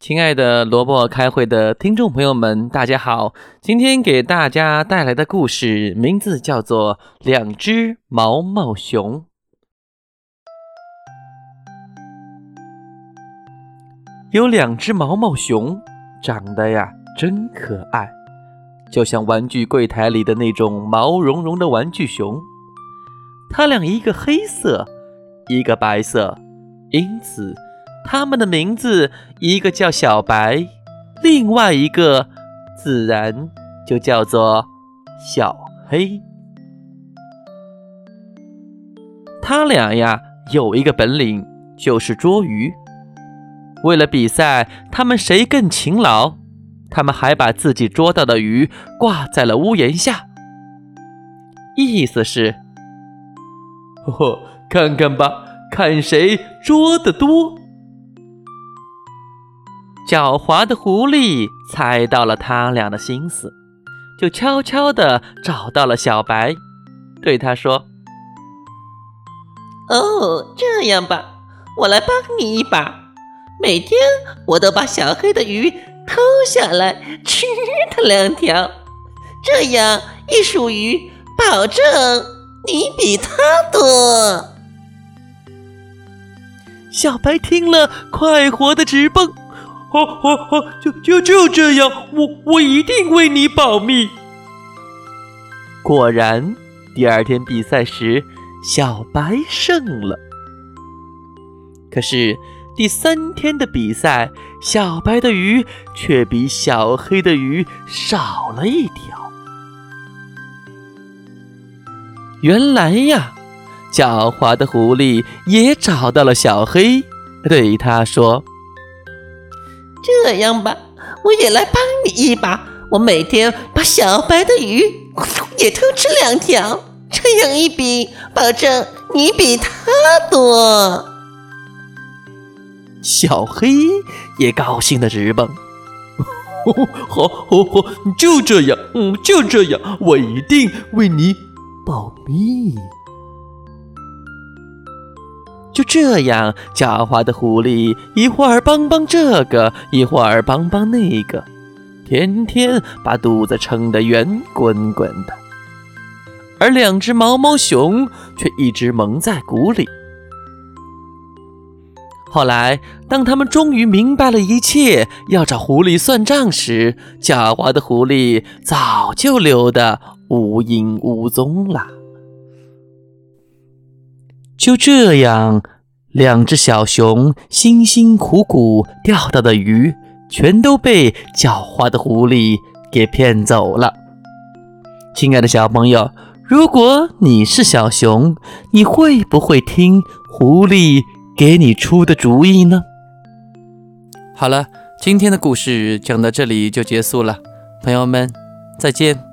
亲爱的萝卜开会的听众朋友们，大家好！今天给大家带来的故事名字叫做《两只毛毛熊》。有两只毛毛熊，长得呀真可爱，就像玩具柜台里的那种毛茸茸的玩具熊。它俩一个黑色，一个白色，因此。他们的名字，一个叫小白，另外一个自然就叫做小黑。他俩呀，有一个本领，就是捉鱼。为了比赛，他们谁更勤劳，他们还把自己捉到的鱼挂在了屋檐下，意思是：呵呵，看看吧，看谁捉得多。狡猾的狐狸猜到了他俩的心思，就悄悄地找到了小白，对他说：“哦，这样吧，我来帮你一把。每天我都把小黑的鱼偷下来吃它两条，这样一数鱼，保证你比他多。”小白听了，快活的直蹦。好，好，好，就就就这样，我我一定为你保密。果然，第二天比赛时，小白胜了。可是第三天的比赛，小白的鱼却比小黑的鱼少了一条。原来呀，狡猾的狐狸也找到了小黑，对他说。这样吧，我也来帮你一把。我每天把小白的鱼也偷吃两条，这样一比，保证你比他多。小黑也高兴的直蹦，好，好，好，就这样，嗯，就这样，我一定为你保密。就这样，狡猾的狐狸一会儿帮帮这个，一会儿帮帮那个，天天把肚子撑得圆滚滚的。而两只毛毛熊却一直蒙在鼓里。后来，当他们终于明白了一切，要找狐狸算账时，狡猾的狐狸早就溜得无影无踪了。就这样，两只小熊辛辛苦苦钓到的鱼，全都被狡猾的狐狸给骗走了。亲爱的小朋友，如果你是小熊，你会不会听狐狸给你出的主意呢？好了，今天的故事讲到这里就结束了，朋友们，再见。